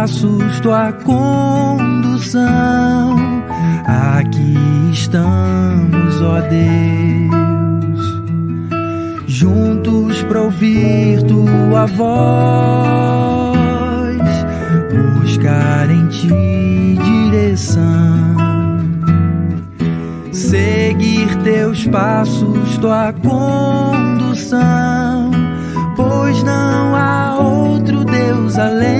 passos, tua condução. Aqui estamos, ó Deus. Juntos para ouvir tua voz, buscar em ti direção, seguir teus passos, tua condução, pois não há outro Deus além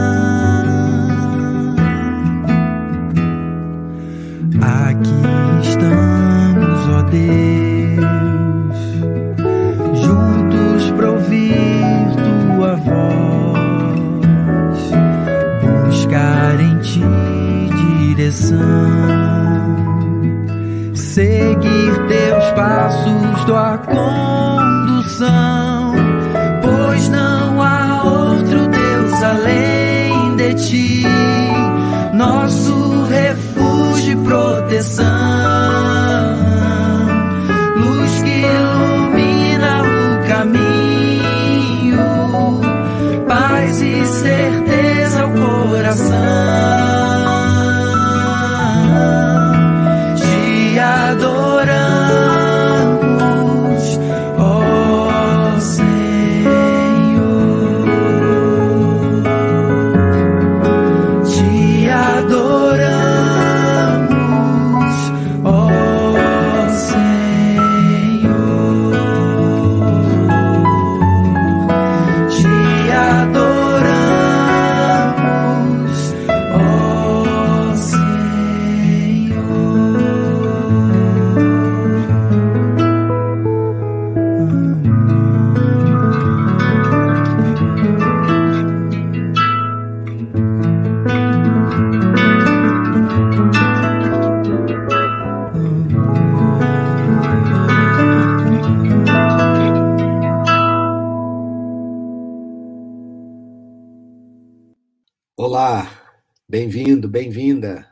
Bem-vindo, bem-vinda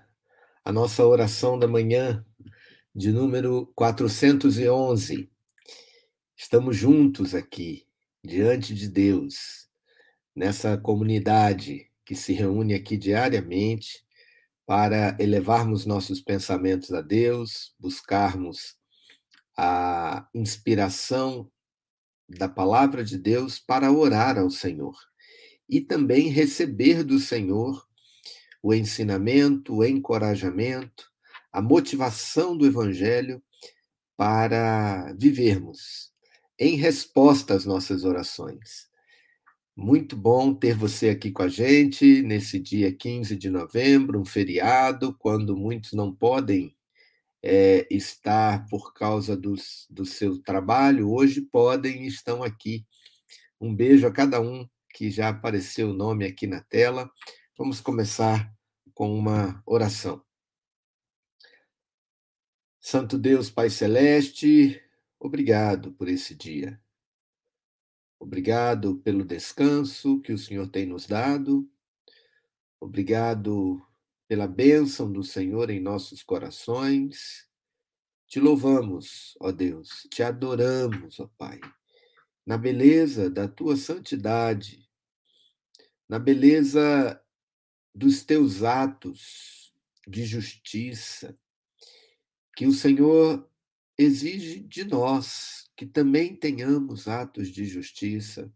à nossa oração da manhã de número 411. Estamos juntos aqui, diante de Deus, nessa comunidade que se reúne aqui diariamente para elevarmos nossos pensamentos a Deus, buscarmos a inspiração da palavra de Deus para orar ao Senhor e também receber do Senhor o ensinamento, o encorajamento, a motivação do Evangelho para vivermos em resposta às nossas orações. Muito bom ter você aqui com a gente nesse dia 15 de novembro, um feriado, quando muitos não podem é, estar por causa dos, do seu trabalho, hoje podem e estão aqui. Um beijo a cada um que já apareceu o nome aqui na tela. Vamos começar com uma oração. Santo Deus, Pai Celeste, obrigado por esse dia. Obrigado pelo descanso que o Senhor tem nos dado. Obrigado pela bênção do Senhor em nossos corações. Te louvamos, ó Deus, te adoramos, ó Pai, na beleza da tua santidade, na beleza dos teus atos de justiça, que o Senhor exige de nós que também tenhamos atos de justiça,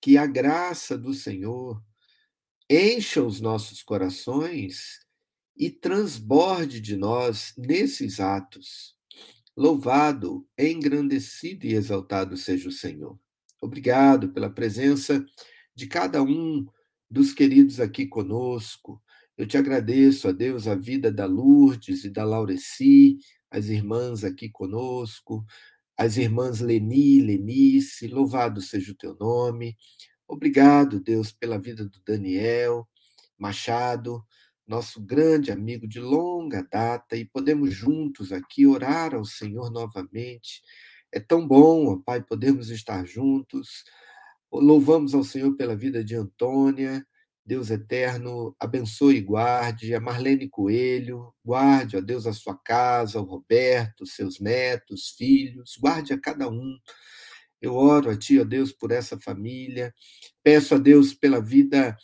que a graça do Senhor encha os nossos corações e transborde de nós nesses atos. Louvado, engrandecido e exaltado seja o Senhor. Obrigado pela presença de cada um dos queridos aqui conosco. Eu te agradeço, a Deus, a vida da Lourdes e da Laureci, as irmãs aqui conosco, as irmãs Leni, Lenice, louvado seja o teu nome. Obrigado, Deus, pela vida do Daniel Machado, nosso grande amigo de longa data, e podemos juntos aqui orar ao Senhor novamente. É tão bom, Pai, podermos estar juntos. Louvamos ao Senhor pela vida de Antônia, Deus eterno, abençoe e guarde a Marlene Coelho, guarde, ó Deus, a sua casa, o Roberto, seus netos, filhos, guarde a cada um. Eu oro a Ti, ó Deus, por essa família. Peço a Deus pela vida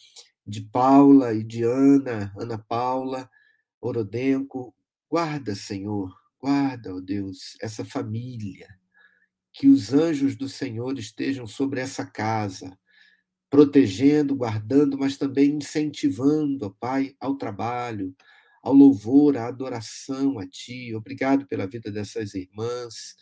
de Paula e de Ana, Ana Paula, Orodenco. Guarda, Senhor, guarda, ó Deus, essa família. Que os anjos do Senhor estejam sobre essa casa, protegendo, guardando, mas também incentivando, ó Pai, ao trabalho, ao louvor, à adoração a Ti. Obrigado pela vida dessas irmãs.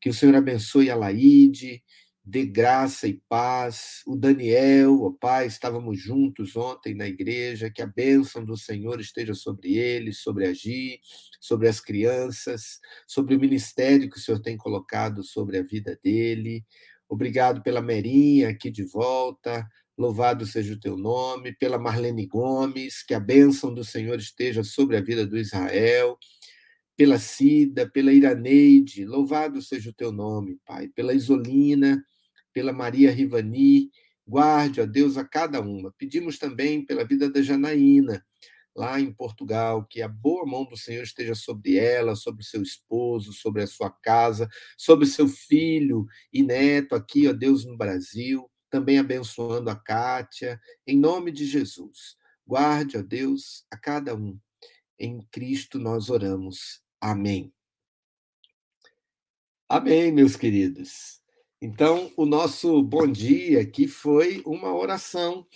Que o Senhor abençoe a Laide, dê graça e paz. O Daniel, ó Pai, estávamos juntos ontem na igreja. Que a bênção do Senhor esteja sobre eles, sobre a Gi, sobre as crianças, sobre o ministério que o Senhor tem colocado sobre a vida dele. Obrigado pela Merinha aqui de volta. Louvado seja o teu nome. Pela Marlene Gomes, que a bênção do Senhor esteja sobre a vida do Israel. Pela Cida, pela Iraneide, louvado seja o teu nome, Pai. Pela Isolina, pela Maria Rivani, guarde, ó Deus, a cada uma. Pedimos também pela vida da Janaína, lá em Portugal, que a boa mão do Senhor esteja sobre ela, sobre seu esposo, sobre a sua casa, sobre seu filho e neto aqui, ó Deus, no Brasil, também abençoando a Kátia, em nome de Jesus. Guarde, ó Deus, a cada um. Em Cristo nós oramos. Amém. Amém, meus queridos. Então, o nosso bom dia aqui foi uma oração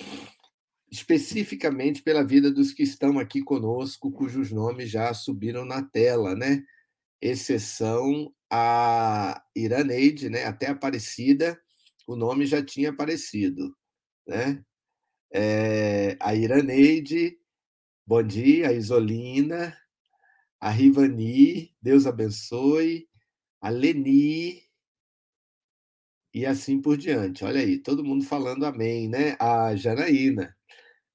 especificamente pela vida dos que estão aqui conosco, cujos nomes já subiram na tela, né? Exceção a Iraneide, né? Até Aparecida, o nome já tinha aparecido, né? É, a Iraneide, bom dia, a Isolina, a Rivani, Deus abençoe, a Leni, e assim por diante. Olha aí, todo mundo falando amém, né? A Janaína.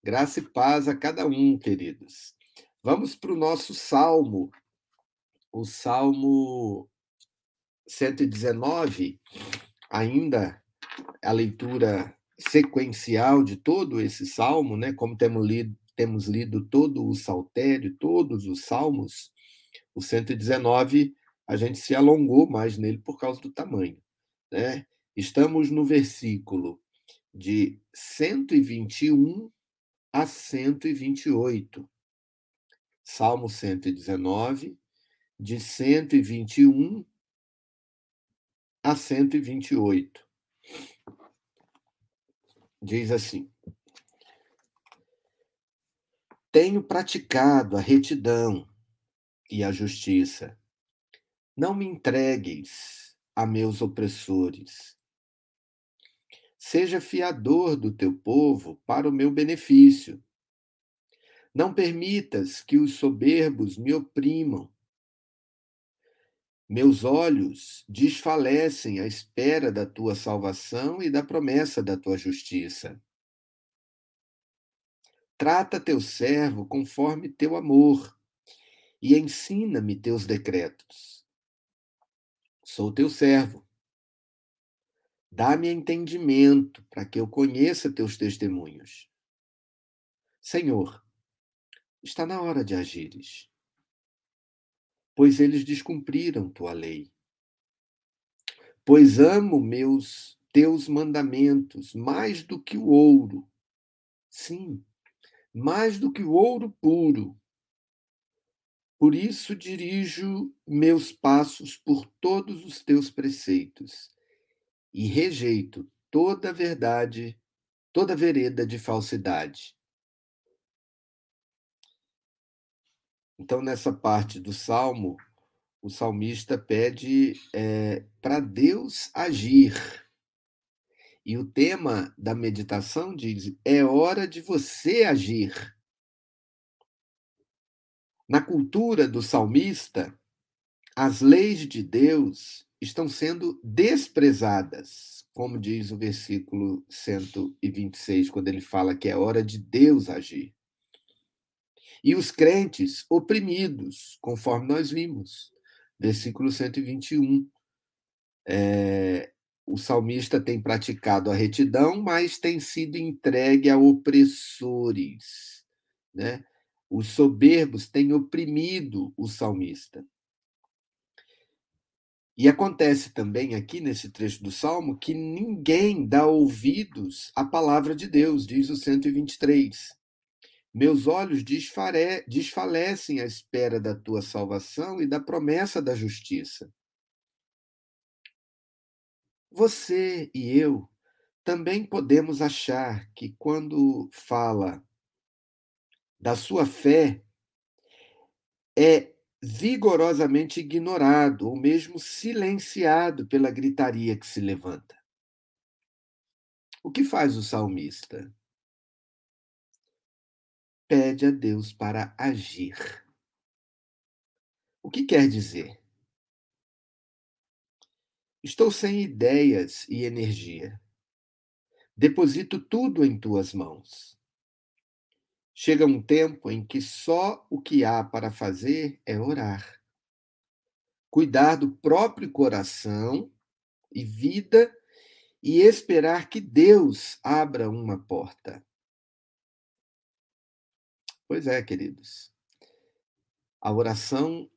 Graça e paz a cada um, queridos. Vamos para o nosso salmo, o salmo 119, ainda a leitura sequencial de todo esse salmo, né? Como temos lido, temos lido todo o saltério, todos os salmos, o 119 a gente se alongou mais nele por causa do tamanho, né? Estamos no versículo de 121 a 128. Salmo 119, de 121 a 128. Diz assim: Tenho praticado a retidão e a justiça. Não me entregues a meus opressores. Seja fiador do teu povo para o meu benefício. Não permitas que os soberbos me oprimam. Meus olhos desfalecem à espera da tua salvação e da promessa da tua justiça. Trata teu servo conforme teu amor e ensina-me teus decretos. Sou teu servo Dá-me entendimento para que eu conheça teus testemunhos. Senhor, está na hora de agires, pois eles descumpriram tua lei. Pois amo meus teus mandamentos mais do que o ouro. Sim, mais do que o ouro puro. Por isso dirijo meus passos por todos os teus preceitos e rejeito toda verdade, toda vereda de falsidade. Então, nessa parte do salmo, o salmista pede é, para Deus agir. E o tema da meditação diz: é hora de você agir. Na cultura do salmista, as leis de Deus estão sendo desprezadas, como diz o versículo 126, quando ele fala que é hora de Deus agir. E os crentes oprimidos, conforme nós vimos, versículo 121. É, o salmista tem praticado a retidão, mas tem sido entregue a opressores. Né? Os soberbos têm oprimido o salmista. E acontece também aqui nesse trecho do Salmo que ninguém dá ouvidos à palavra de Deus, diz o 123. Meus olhos desfalecem à espera da tua salvação e da promessa da justiça. Você e eu também podemos achar que quando fala da sua fé, é vigorosamente ignorado ou mesmo silenciado pela gritaria que se levanta. O que faz o salmista? Pede a Deus para agir. O que quer dizer? Estou sem ideias e energia. Deposito tudo em tuas mãos. Chega um tempo em que só o que há para fazer é orar. Cuidar do próprio coração e vida e esperar que Deus abra uma porta. Pois é, queridos. A oração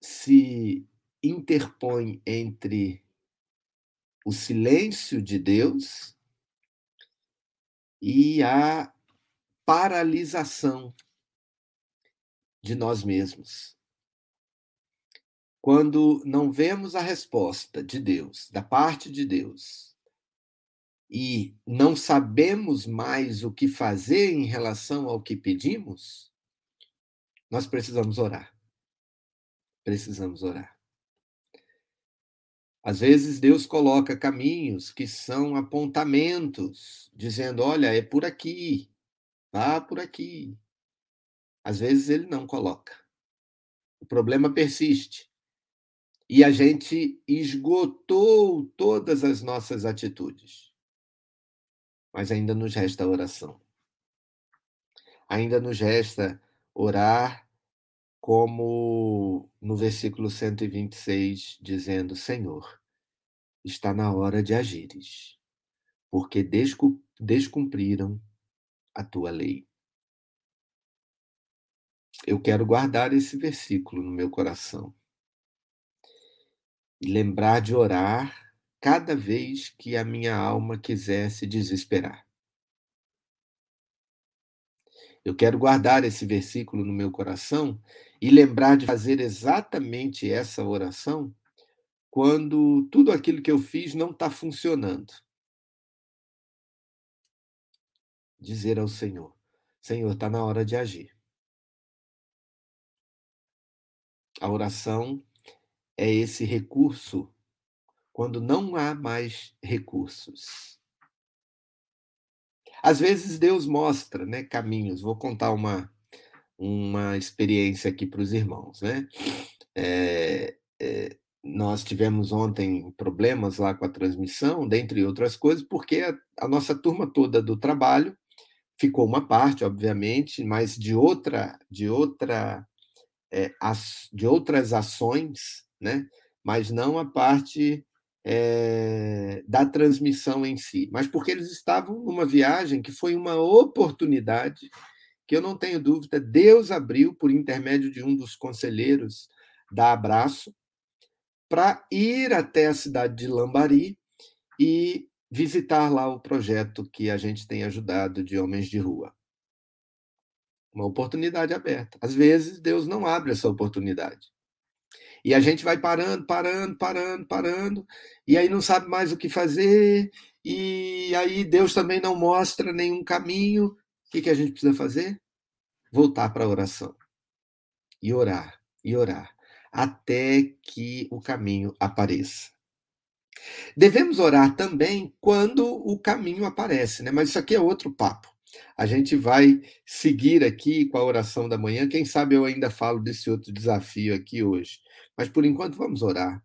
se interpõe entre o silêncio de Deus e a paralisação de nós mesmos. Quando não vemos a resposta de Deus, da parte de Deus, e não sabemos mais o que fazer em relação ao que pedimos, nós precisamos orar. Precisamos orar. Às vezes Deus coloca caminhos que são apontamentos, dizendo: olha, é por aqui, vá por aqui. Às vezes ele não coloca. O problema persiste. E a gente esgotou todas as nossas atitudes. Mas ainda nos resta oração. Ainda nos resta orar como no versículo 126, dizendo: Senhor, está na hora de agires, porque descumpriram a tua lei. Eu quero guardar esse versículo no meu coração e lembrar de orar cada vez que a minha alma quiser se desesperar. Eu quero guardar esse versículo no meu coração e lembrar de fazer exatamente essa oração quando tudo aquilo que eu fiz não está funcionando. Dizer ao Senhor: Senhor, está na hora de agir. A oração é esse recurso quando não há mais recursos. Às vezes Deus mostra né, caminhos. Vou contar uma, uma experiência aqui para os irmãos. Né? É, é, nós tivemos ontem problemas lá com a transmissão, dentre outras coisas, porque a, a nossa turma toda do trabalho ficou uma parte, obviamente, mas de outra, de outra, é, as, de outras ações, né? Mas não a parte é, da transmissão em si, mas porque eles estavam numa viagem que foi uma oportunidade que eu não tenho dúvida, Deus abriu por intermédio de um dos conselheiros da Abraço para ir até a cidade de Lambari e visitar lá o projeto que a gente tem ajudado de Homens de Rua. Uma oportunidade aberta. Às vezes, Deus não abre essa oportunidade. E a gente vai parando, parando, parando, parando, e aí não sabe mais o que fazer, e aí Deus também não mostra nenhum caminho. O que, que a gente precisa fazer? Voltar para a oração. E orar, e orar, até que o caminho apareça. Devemos orar também quando o caminho aparece, né? Mas isso aqui é outro papo. A gente vai seguir aqui com a oração da manhã. Quem sabe eu ainda falo desse outro desafio aqui hoje. Mas por enquanto vamos orar.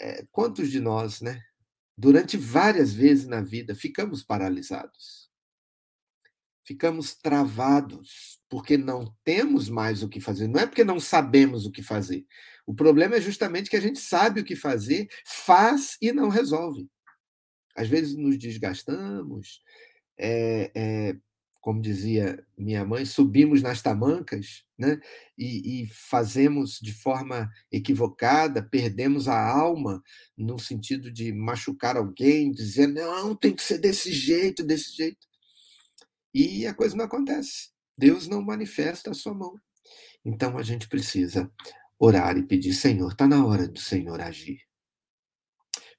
é, quantos de nós, né, durante várias vezes na vida, ficamos paralisados? Ficamos travados, porque não temos mais o que fazer. Não é porque não sabemos o que fazer. O problema é justamente que a gente sabe o que fazer, faz e não resolve. Às vezes nos desgastamos, é, é, como dizia minha mãe, subimos nas tamancas né? e, e fazemos de forma equivocada, perdemos a alma no sentido de machucar alguém, dizer, não, tem que ser desse jeito, desse jeito. E a coisa não acontece. Deus não manifesta a sua mão. Então a gente precisa orar e pedir, Senhor, está na hora do Senhor agir.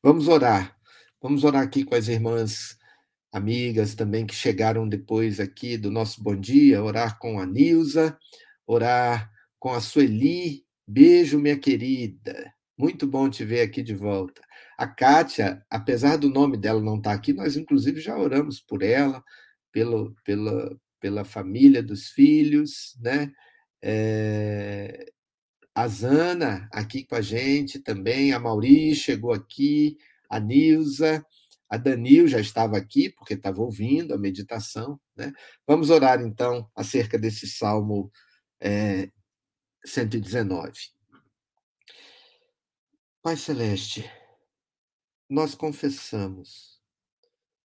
Vamos orar. Vamos orar aqui com as irmãs amigas também que chegaram depois aqui do nosso bom dia, orar com a Nilza, orar com a Sueli. Beijo, minha querida. Muito bom te ver aqui de volta. A Kátia, apesar do nome dela não estar tá aqui, nós inclusive já oramos por ela, pelo, pela, pela família dos filhos, né? É... A Zana aqui com a gente também, a Mauri chegou aqui, a Nilza, a Danil já estava aqui, porque estava ouvindo a meditação. Né? Vamos orar, então, acerca desse Salmo é, 119. Pai Celeste, nós confessamos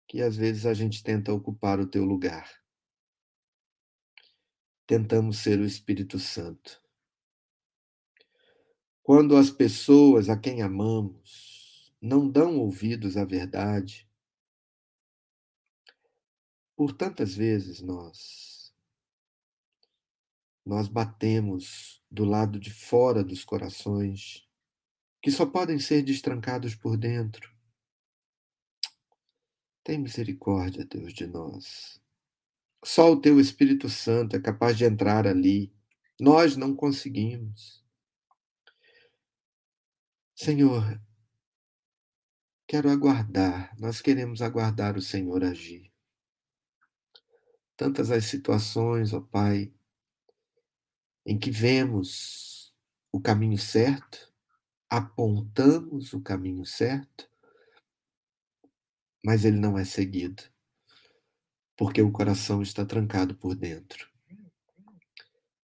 que às vezes a gente tenta ocupar o teu lugar. Tentamos ser o Espírito Santo. Quando as pessoas a quem amamos não dão ouvidos à verdade. Por tantas vezes nós nós batemos do lado de fora dos corações, que só podem ser destrancados por dentro. Tem misericórdia, Deus, de nós. Só o teu Espírito Santo é capaz de entrar ali. Nós não conseguimos. Senhor, Quero aguardar, nós queremos aguardar o Senhor agir. Tantas as situações, ó Pai, em que vemos o caminho certo, apontamos o caminho certo, mas ele não é seguido, porque o coração está trancado por dentro.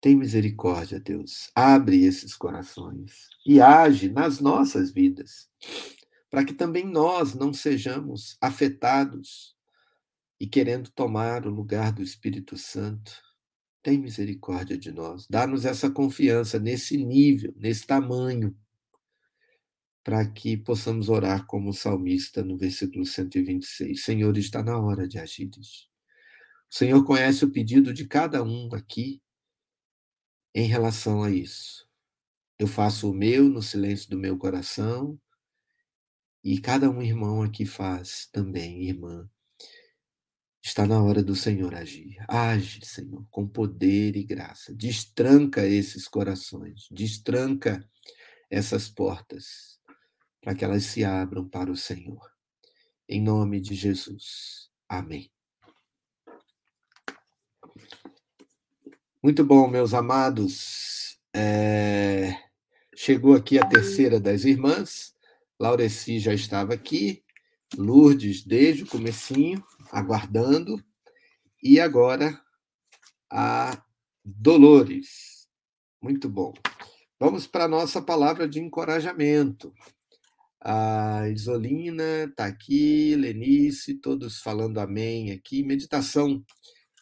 Tem misericórdia, Deus. Abre esses corações e age nas nossas vidas para que também nós não sejamos afetados e querendo tomar o lugar do Espírito Santo. Tem misericórdia de nós. Dá-nos essa confiança nesse nível, nesse tamanho, para que possamos orar como o salmista no versículo 126. Senhor, está na hora de agir. O Senhor conhece o pedido de cada um aqui em relação a isso. Eu faço o meu no silêncio do meu coração, e cada um irmão aqui faz também, irmã. Está na hora do Senhor agir. Age, Senhor, com poder e graça. Destranca esses corações, destranca essas portas, para que elas se abram para o Senhor. Em nome de Jesus. Amém. Muito bom, meus amados. É... Chegou aqui a terceira das irmãs. Laureci já estava aqui, Lourdes desde o comecinho, aguardando, e agora a Dolores. Muito bom. Vamos para a nossa palavra de encorajamento. A Isolina está aqui, Lenice, todos falando amém aqui. Meditação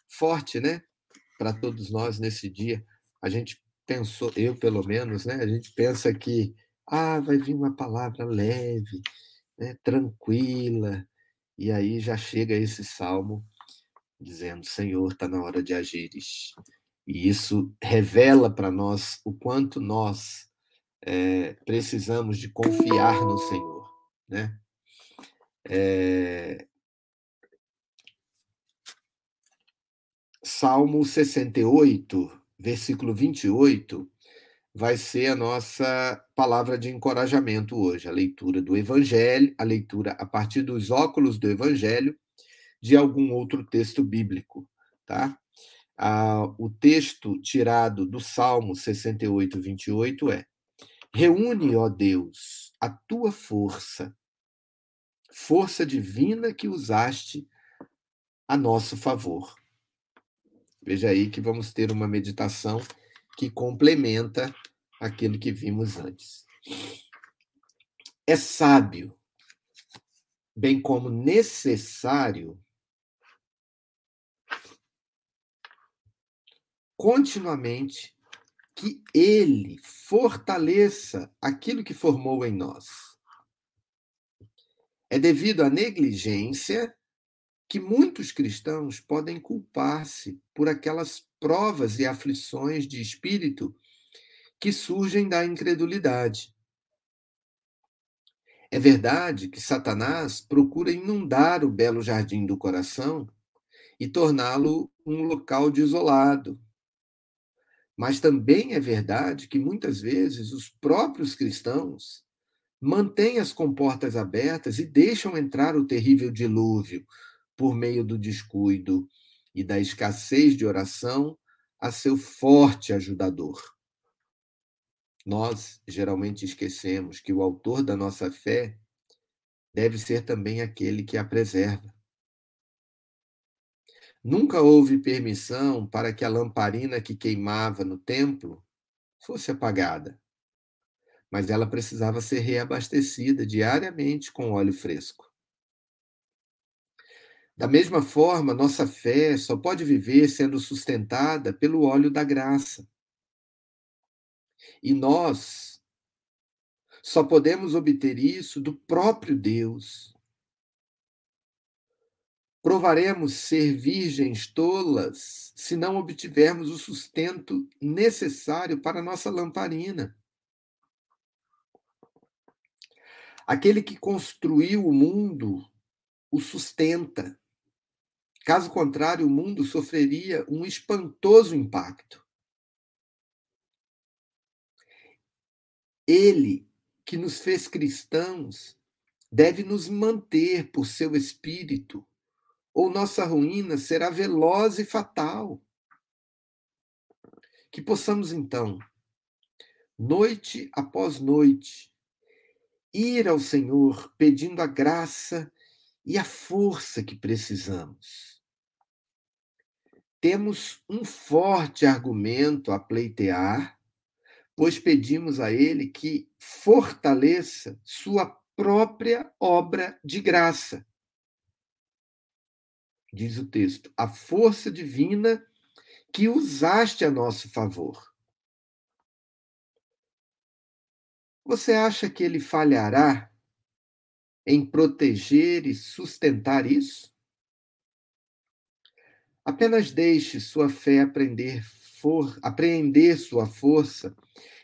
forte, né? Para todos nós nesse dia. A gente pensou, eu pelo menos, né? A gente pensa que ah, vai vir uma palavra leve, né, tranquila, e aí já chega esse salmo dizendo: Senhor, está na hora de agires. E isso revela para nós o quanto nós é, precisamos de confiar no Senhor. Né? É... Salmo 68, versículo 28, vai ser a nossa palavra de encorajamento hoje, a leitura do Evangelho, a leitura a partir dos óculos do Evangelho de algum outro texto bíblico, tá? Ah, o texto tirado do Salmo 68, 28 é: Reúne, ó Deus, a tua força, força divina que usaste a nosso favor. Veja aí que vamos ter uma meditação que complementa aquilo que vimos antes. É sábio, bem como necessário, continuamente que ele fortaleça aquilo que formou em nós. É devido à negligência que muitos cristãos podem culpar-se por aquelas provas e aflições de espírito que surgem da incredulidade. É verdade que Satanás procura inundar o belo jardim do coração e torná-lo um local desolado, mas também é verdade que muitas vezes os próprios cristãos mantêm as comportas abertas e deixam entrar o terrível dilúvio por meio do descuido e da escassez de oração a seu forte ajudador. Nós geralmente esquecemos que o autor da nossa fé deve ser também aquele que a preserva. Nunca houve permissão para que a lamparina que queimava no templo fosse apagada, mas ela precisava ser reabastecida diariamente com óleo fresco. Da mesma forma, nossa fé só pode viver sendo sustentada pelo óleo da graça. E nós só podemos obter isso do próprio Deus, Provaremos ser virgens tolas se não obtivermos o sustento necessário para a nossa lamparina. Aquele que construiu o mundo o sustenta. Caso contrário, o mundo sofreria um espantoso impacto. Ele que nos fez cristãos deve nos manter por seu espírito ou nossa ruína será veloz e fatal. Que possamos, então, noite após noite, ir ao Senhor pedindo a graça e a força que precisamos. Temos um forte argumento a pleitear, pois pedimos a Ele que fortaleça sua própria obra de graça diz o texto, a força divina que usaste a nosso favor. Você acha que ele falhará em proteger e sustentar isso? Apenas deixe sua fé aprender for, apreender sua força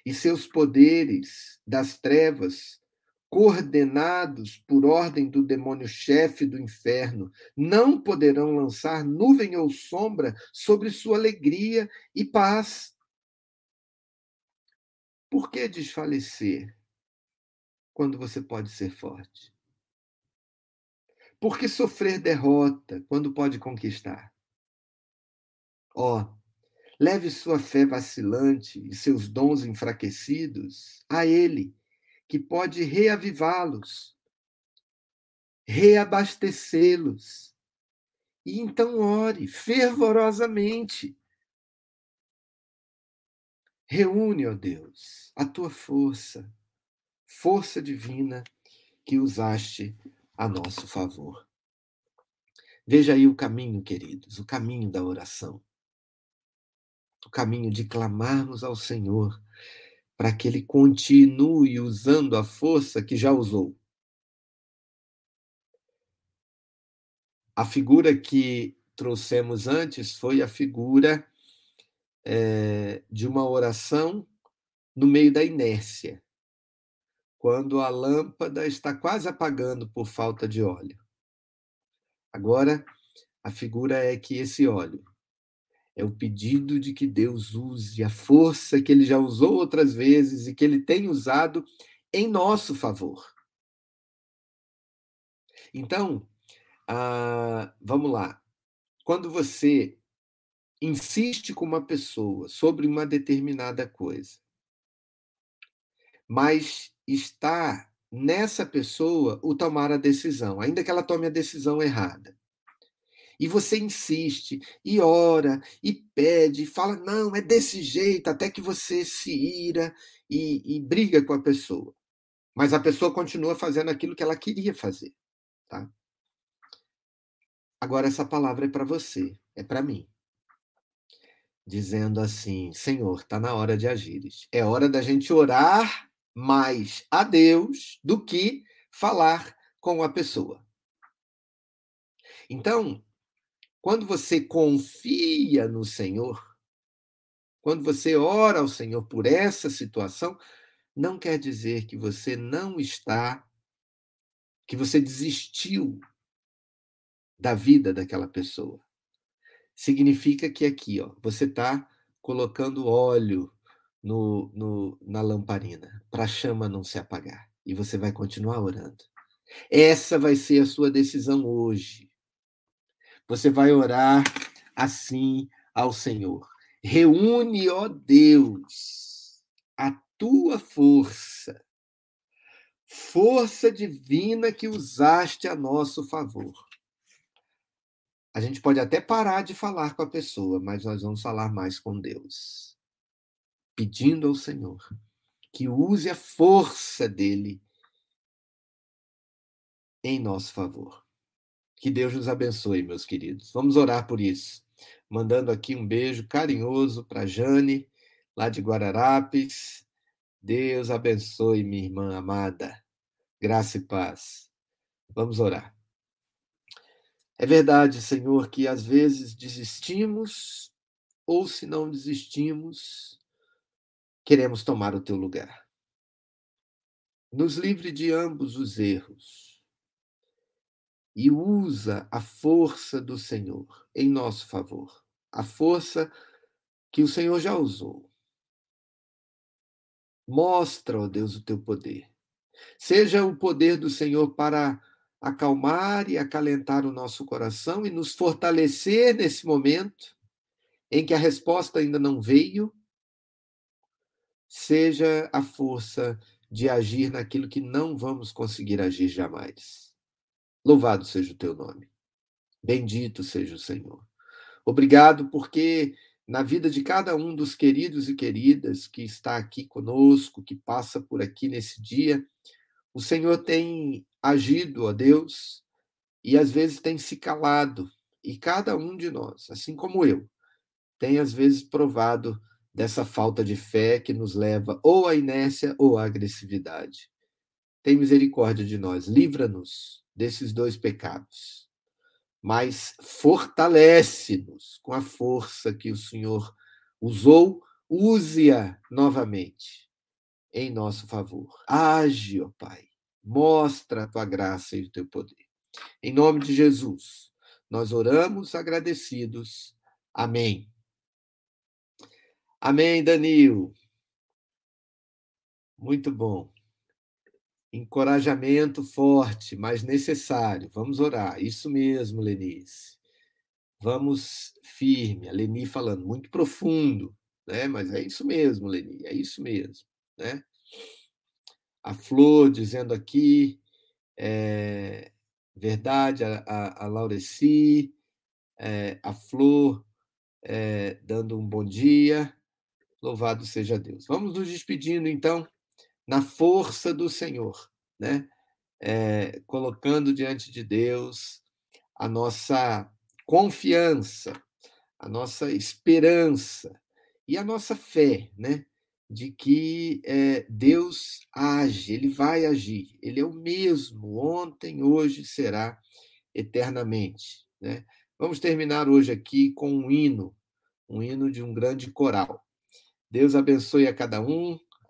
e seus poderes das trevas coordenados por ordem do demônio-chefe do inferno, não poderão lançar nuvem ou sombra sobre sua alegria e paz. Por que desfalecer quando você pode ser forte? Por que sofrer derrota quando pode conquistar? Ó, oh, leve sua fé vacilante e seus dons enfraquecidos a Ele que pode reavivá-los, reabastecê-los. E então ore fervorosamente. Reúne, ó Deus, a tua força, força divina que usaste a nosso favor. Veja aí o caminho, queridos, o caminho da oração. O caminho de clamarmos ao Senhor para que ele continue usando a força que já usou. A figura que trouxemos antes foi a figura é, de uma oração no meio da inércia, quando a lâmpada está quase apagando por falta de óleo. Agora, a figura é que esse óleo é o pedido de que Deus use a força que ele já usou outras vezes e que ele tem usado em nosso favor. Então, ah, vamos lá. Quando você insiste com uma pessoa sobre uma determinada coisa, mas está nessa pessoa o tomar a decisão, ainda que ela tome a decisão errada. E você insiste, e ora, e pede, e fala, não, é desse jeito, até que você se ira e, e briga com a pessoa. Mas a pessoa continua fazendo aquilo que ela queria fazer. Tá? Agora, essa palavra é para você, é para mim. Dizendo assim: Senhor, está na hora de agires. É hora da gente orar mais a Deus do que falar com a pessoa. Então, quando você confia no Senhor, quando você ora ao Senhor por essa situação, não quer dizer que você não está, que você desistiu da vida daquela pessoa. Significa que aqui, ó, você está colocando óleo no, no, na lamparina para a chama não se apagar. E você vai continuar orando. Essa vai ser a sua decisão hoje. Você vai orar assim ao Senhor. Reúne, ó Deus, a tua força, força divina que usaste a nosso favor. A gente pode até parar de falar com a pessoa, mas nós vamos falar mais com Deus. Pedindo ao Senhor que use a força dele em nosso favor. Que Deus nos abençoe, meus queridos. Vamos orar por isso. Mandando aqui um beijo carinhoso para Jane, lá de Guararapes. Deus abençoe, minha irmã amada. Graça e paz. Vamos orar. É verdade, Senhor, que às vezes desistimos, ou se não desistimos, queremos tomar o teu lugar. Nos livre de ambos os erros e usa a força do Senhor em nosso favor. A força que o Senhor já usou. Mostra, ó Deus, o teu poder. Seja o poder do Senhor para acalmar e acalentar o nosso coração e nos fortalecer nesse momento em que a resposta ainda não veio. Seja a força de agir naquilo que não vamos conseguir agir jamais. Louvado seja o teu nome. Bendito seja o Senhor. Obrigado porque na vida de cada um dos queridos e queridas que está aqui conosco, que passa por aqui nesse dia, o Senhor tem agido, ó Deus, e às vezes tem se calado, e cada um de nós, assim como eu, tem às vezes provado dessa falta de fé que nos leva ou à inércia ou à agressividade. Tem misericórdia de nós, livra-nos desses dois pecados, mas fortalece-nos com a força que o Senhor usou, use-a novamente em nosso favor. Age, ó Pai, mostra a tua graça e o teu poder. Em nome de Jesus, nós oramos agradecidos. Amém. Amém, Danil. Muito bom. Encorajamento forte, mas necessário. Vamos orar. Isso mesmo, Lenice. Vamos firme. A Leni falando, muito profundo, né? Mas é isso mesmo, Leni, é isso mesmo, né? A Flor dizendo aqui, é, verdade, a, a, a Laureci, é, a Flor é, dando um bom dia. Louvado seja Deus. Vamos nos despedindo, então na força do Senhor, né? É, colocando diante de Deus a nossa confiança, a nossa esperança e a nossa fé, né? De que é, Deus age, Ele vai agir, Ele é o mesmo, ontem, hoje será eternamente, né? Vamos terminar hoje aqui com um hino, um hino de um grande coral. Deus abençoe a cada um,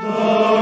The